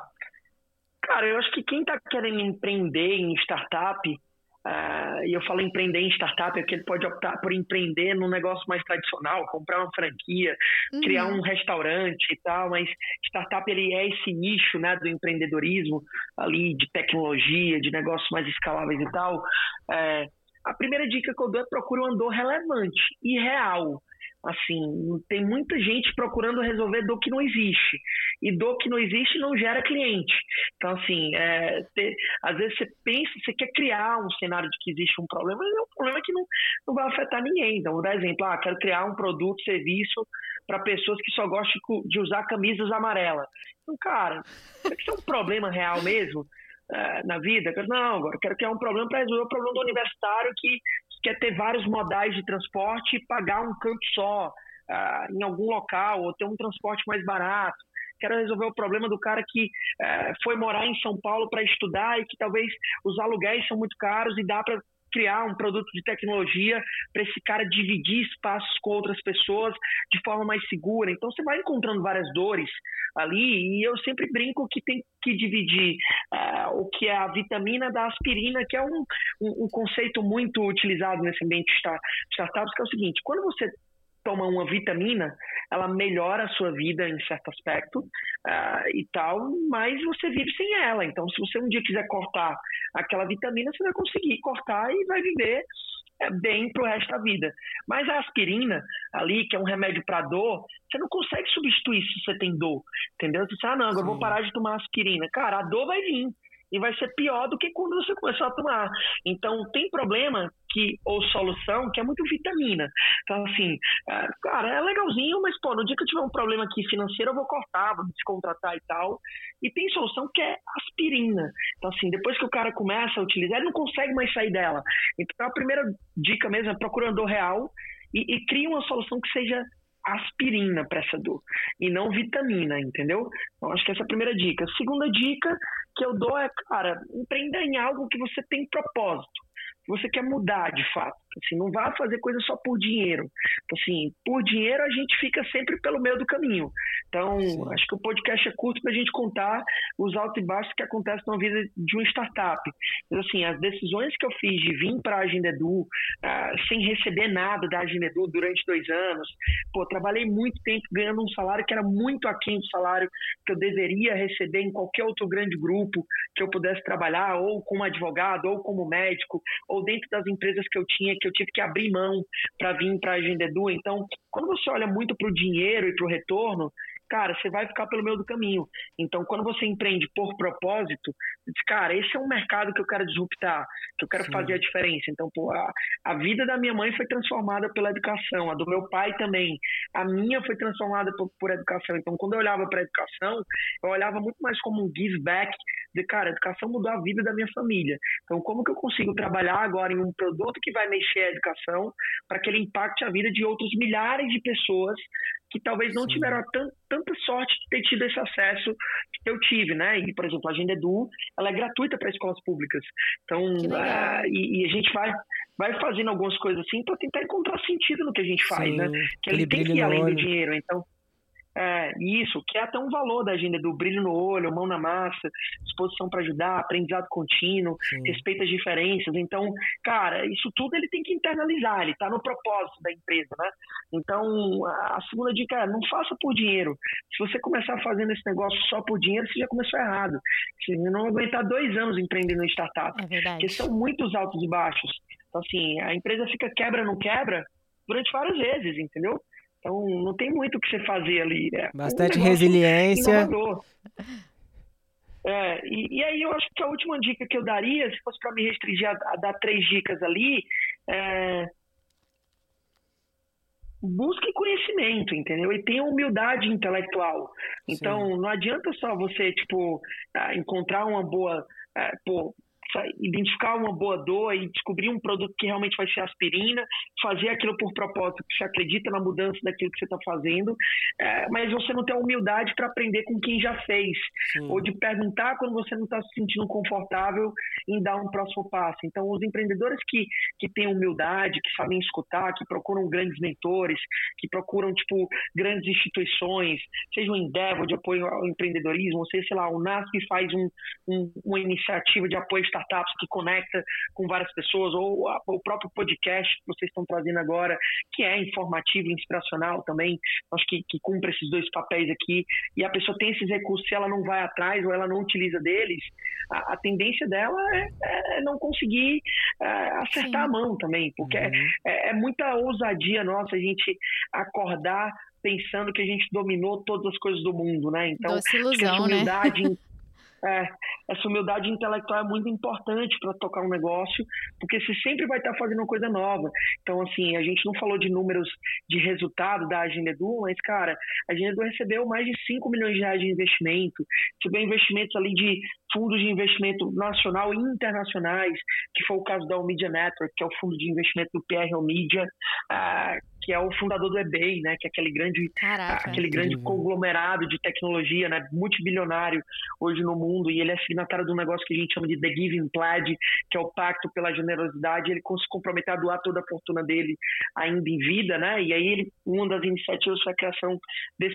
Cara, eu acho que quem tá querendo empreender em startup, Uh, e eu falo empreender em startup, é que ele pode optar por empreender num negócio mais tradicional, comprar uma franquia, uhum. criar um restaurante e tal, mas startup ele é esse nicho né, do empreendedorismo ali, de tecnologia, de negócios mais escaláveis e tal. É, a primeira dica que eu dou é procure um andor relevante e real. Assim, tem muita gente procurando resolver dor que não existe. E dor que não existe não gera cliente. Então, assim, é, ter, às vezes você pensa, você quer criar um cenário de que existe um problema, mas é um problema que não, não vai afetar ninguém. Então, vou dar exemplo, ah, quero criar um produto, serviço para pessoas que só gostam de usar camisas amarelas. Então, cara, isso é um problema real mesmo? É, na vida? Não, agora quero criar um problema para resolver o problema do universitário que quer ter vários modais de transporte e pagar um canto só uh, em algum local, ou ter um transporte mais barato. Quero resolver o problema do cara que uh, foi morar em São Paulo para estudar e que talvez os aluguéis são muito caros e dá para criar um produto de tecnologia para esse cara dividir espaços com outras pessoas de forma mais segura. Então você vai encontrando várias dores ali e eu sempre brinco que tem que dividir uh, o que é a vitamina da aspirina, que é um, um, um conceito muito utilizado nesse ambiente de startups, que é o seguinte: quando você toma uma vitamina, ela melhora a sua vida em certo aspecto uh, e tal, mas você vive sem ela. Então, se você um dia quiser cortar aquela vitamina, você vai conseguir cortar e vai viver é, bem pro resto da vida. Mas a aspirina, ali, que é um remédio para dor, você não consegue substituir se você tem dor, entendeu? Você diz, ah, não, agora eu vou parar de tomar aspirina. Cara, a dor vai vir e vai ser pior do que quando você começou a tomar. Então, tem problema que, ou solução que é muito vitamina. Então, assim, é, cara, é legalzinho, mas, pô, no dia que eu tiver um problema aqui financeiro, eu vou cortar, vou descontratar e tal. E tem solução que é aspirina. Então, assim, depois que o cara começa a utilizar, ele não consegue mais sair dela. Então, a primeira dica mesmo é procurando real e, e cria uma solução que seja aspirina para essa dor e não vitamina, entendeu? Então, acho que essa é a primeira dica. Segunda dica que eu dou é, cara, empreenda em algo que você tem propósito você quer mudar de fato. Assim, não vá fazer coisa só por dinheiro. Então, assim, por dinheiro a gente fica sempre pelo meio do caminho. Então, Sim. acho que o podcast é curto para a gente contar os altos e baixos que acontecem na vida de uma startup. Mas, assim, as decisões que eu fiz de vir para a Agenda Edu uh, sem receber nada da Agenda Edu durante dois anos, pô, trabalhei muito tempo ganhando um salário que era muito aquém do salário que eu deveria receber em qualquer outro grande grupo que eu pudesse trabalhar, ou como advogado, ou como médico, ou dentro das empresas que eu tinha, que eu tive que abrir mão para vir para a Agenda Edu. Então, quando você olha muito para o dinheiro e para o retorno, cara, você vai ficar pelo meio do caminho. Então, quando você empreende por propósito, diz, cara, esse é um mercado que eu quero disruptar, que eu quero Sim. fazer a diferença. Então, pô, a, a vida da minha mãe foi transformada pela educação, a do meu pai também. A minha foi transformada por, por educação. Então, quando eu olhava para a educação, eu olhava muito mais como um give back de, cara, a educação mudou a vida da minha família. Então, como que eu consigo trabalhar agora em um produto que vai mexer a educação para que ele impacte a vida de outros milhares de pessoas que talvez não Sim. tiveram tanta sorte de ter tido esse acesso que eu tive, né? E, por exemplo, a Agenda Edu, ela é gratuita para escolas públicas. Então, uh, e, e, a gente vai, vai fazendo algumas coisas assim para tentar encontrar sentido no que a gente faz, Sim. né? Que ele tem que ir além do dinheiro. Então, é, isso, que é até um valor da agenda do brilho no olho, mão na massa, disposição para ajudar, aprendizado contínuo, Sim. respeito às diferenças. Então, cara, isso tudo ele tem que internalizar, ele está no propósito da empresa, né? Então, a segunda dica é, não faça por dinheiro. Se você começar fazendo esse negócio só por dinheiro, você já começou errado. Você não aguentar dois anos empreendendo em startup. É verdade. Porque são muitos altos e baixos. Então, assim, a empresa fica quebra, não quebra, durante várias vezes, entendeu? Então, não tem muito o que você fazer ali. É Bastante um resiliência. É, e, e, aí eu acho que a última dica que eu daria, se fosse para me restringir a, a, dar três dicas ali, é, busque conhecimento, entendeu? E tenha humildade intelectual. Então, Sim. não adianta só você, tipo, ah, encontrar uma boa... É, pô, identificar uma boa dor e descobrir um produto que realmente vai ser aspirina, fazer aquilo por propósito, que você acredita na mudança daquilo que você está fazendo, é, mas você não tem a humildade para aprender com quem já fez, Sim. ou de perguntar quando você não está se sentindo confortável em dar um próximo passo. Então, os empreendedores que, que têm humildade, que sabem escutar, que procuram grandes mentores, que procuram, tipo, grandes instituições, seja o Endeavor de apoio ao empreendedorismo, ou seja, sei lá, o NASP faz um, um, uma iniciativa de apoio startups que conecta com várias pessoas, ou a, o próprio podcast que vocês estão trazendo agora, que é informativo e inspiracional também, acho que, que cumpre esses dois papéis aqui, e a pessoa tem esses recursos, se ela não vai atrás ou ela não utiliza deles, a, a tendência dela é, é não conseguir é, acertar Sim. a mão também, porque é, uhum. é, é muita ousadia nossa a gente acordar pensando que a gente dominou todas as coisas do mundo, né? Então, Doce ilusão, né? humildade, né? É, essa humildade intelectual é muito importante para tocar um negócio, porque você sempre vai estar tá fazendo uma coisa nova. Então, assim, a gente não falou de números de resultado da Agenda Edu, mas, cara, a Agenda Edu recebeu mais de 5 milhões de reais de investimento, recebeu investimentos ali de fundos de investimento nacional e internacionais, que foi o caso da Media Network, que é o fundo de investimento do PR Media, uh, que é o fundador do eBay, né, que é aquele grande, Caraca, aquele grande conglomerado de tecnologia, né, multibilionário hoje no mundo, e ele é signatário de um negócio que a gente chama de The Giving Pledge, que é o pacto pela generosidade, ele se comprometer a doar toda a fortuna dele ainda em vida, né, e aí ele, uma das iniciativas foi a criação desse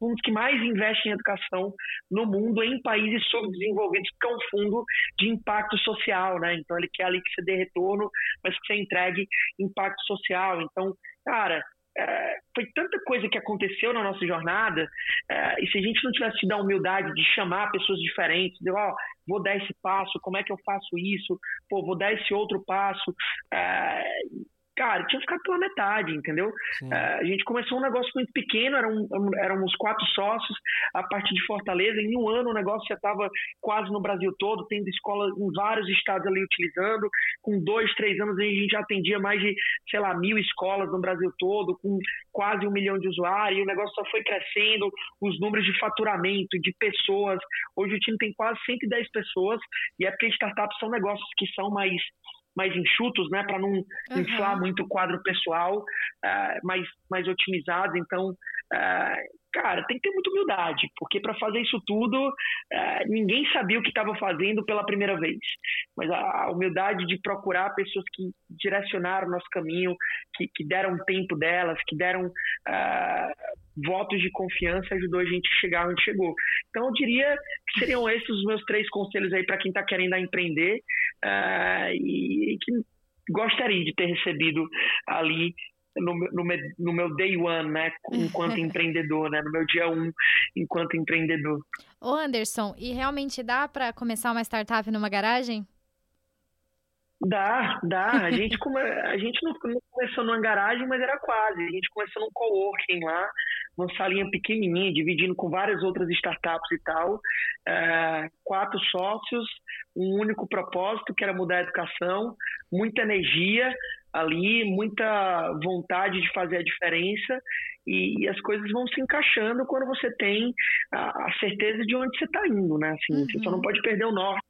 dos que mais investe em educação no mundo em países subdesenvolvidos, que é um fundo de impacto social, né? Então ele quer ali que você dê retorno, mas que você entregue impacto social. Então, cara, é, foi tanta coisa que aconteceu na nossa jornada, é, e se a gente não tivesse tido a humildade de chamar pessoas diferentes, de, ó, oh, vou dar esse passo, como é que eu faço isso, pô, vou dar esse outro passo, é, cara, tinha ficado pela metade, entendeu? Uh, a gente começou um negócio muito pequeno, eram, éramos quatro sócios a partir de Fortaleza. Em um ano o negócio já estava quase no Brasil todo, tendo escolas em vários estados ali utilizando. Com dois, três anos a gente já atendia mais de, sei lá, mil escolas no Brasil todo, com quase um milhão de usuários. E o negócio só foi crescendo, os números de faturamento, de pessoas. Hoje o time tem quase 110 pessoas, e é porque startups são negócios que são mais mais enxutos, né, para não uhum. inflar muito o quadro pessoal, uh, mais, mais otimizado. Então, uh, cara, tem que ter muita humildade, porque para fazer isso tudo, uh, ninguém sabia o que estava fazendo pela primeira vez. Mas a, humildade de procurar pessoas que direcionaram o nosso caminho, que, que deram tempo delas, que deram votos de confiança ajudou a gente a chegar onde chegou. Então, eu diria que seriam esses os meus três conselhos aí para quem está querendo empreender uh, e, que gostaria de ter recebido ali no, no, no, meu day one, né, enquanto empreendedor, né, no meu dia um, enquanto empreendedor. Ô Anderson, e realmente dá para começar uma startup numa garagem? Dá, dá. A gente, come... a gente não, começou numa garagem, mas era quase. A gente começou num coworking lá, uma salinha pequenininha, dividindo com várias outras startups e tal. É, quatro sócios, um único propósito, que era mudar a educação, muita energia ali, muita vontade de fazer a diferença e, e as coisas vão se encaixando quando você tem a, a certeza de onde você está indo, né? Assim, uhum. Você só não uhum. pode perder o norte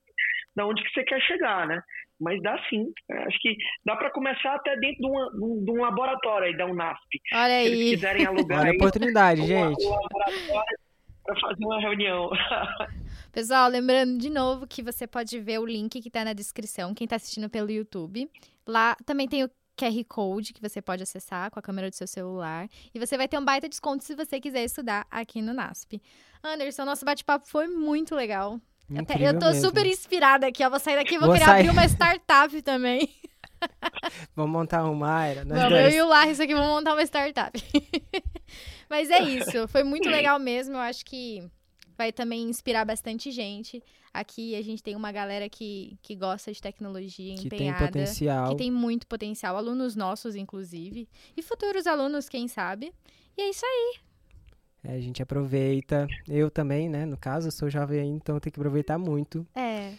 da onde que você quer chegar, né? Mas dá sim. Acho que dá para começar até dentro de, uma, de, um laboratório aí, da UNASP. Olha aí. Se eles quiserem alugar Olha a oportunidade, uma, gente. Um laboratório para fazer uma reunião. Pessoal, lembrando de novo que você pode ver o link que está na descrição, quem está assistindo pelo YouTube. Lá também tem o QR Code que você pode acessar com a câmera do seu celular. E você vai ter um baita desconto se você quiser estudar aqui no NASP. Anderson, nosso bate-papo foi muito legal. Até, eu tô mesmo. super inspirada aqui, ó. Vou sair daqui e vou, vou querer sair. abrir uma startup também. Vamos montar uma Mayra. Vamos, eu e o Larry aqui vamos montar uma startup. Mas é isso, foi muito legal mesmo. Eu acho que vai também inspirar bastante gente. Aqui a gente tem uma galera que, que gosta de tecnologia, que empenhada. tem potencial. Que tem muito potencial. Alunos nossos, inclusive. E futuros alunos, quem sabe. E é isso aí. É, a gente aproveita. Eu também, né? No caso, eu sou jovem então tenho que aproveitar muito. É.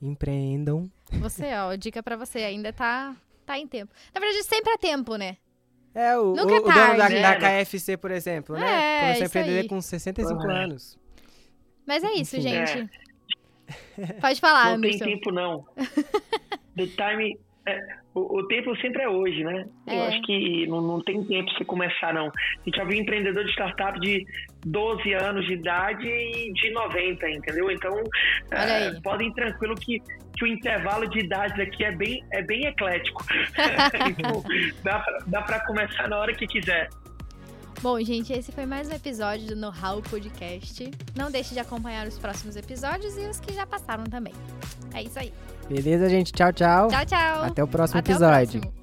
Empreendam. Você, ó, dica para você, ainda tá, tá em tempo. Na verdade, sempre é tempo, né? É, o, Nunca o, é o dono da, da É, KFC, por exemplo, É, né? Começou a empreender aí. com 65 Uhum. anos. Mas é isso, Enfim. gente. Pode falar, não tem Anderson. tempo, não. The time. É, o, o tempo sempre é hoje, né? Eu É. acho que não, não tem tempo você começar, não. A gente já viu empreendedor de startup de 12 anos de idade e de 90, entendeu? Então, é, podem ir tranquilo que, que o intervalo de idades aqui é bem, é bem eclético. então, dá pra começar na hora que quiser. Bom, gente, esse foi mais um episódio do Know-How Podcast. Não deixe de acompanhar os próximos episódios e os que já passaram também. É isso aí. Beleza, gente? Tchau, tchau. Tchau, tchau. Até o próximo Até o episódio. próximo.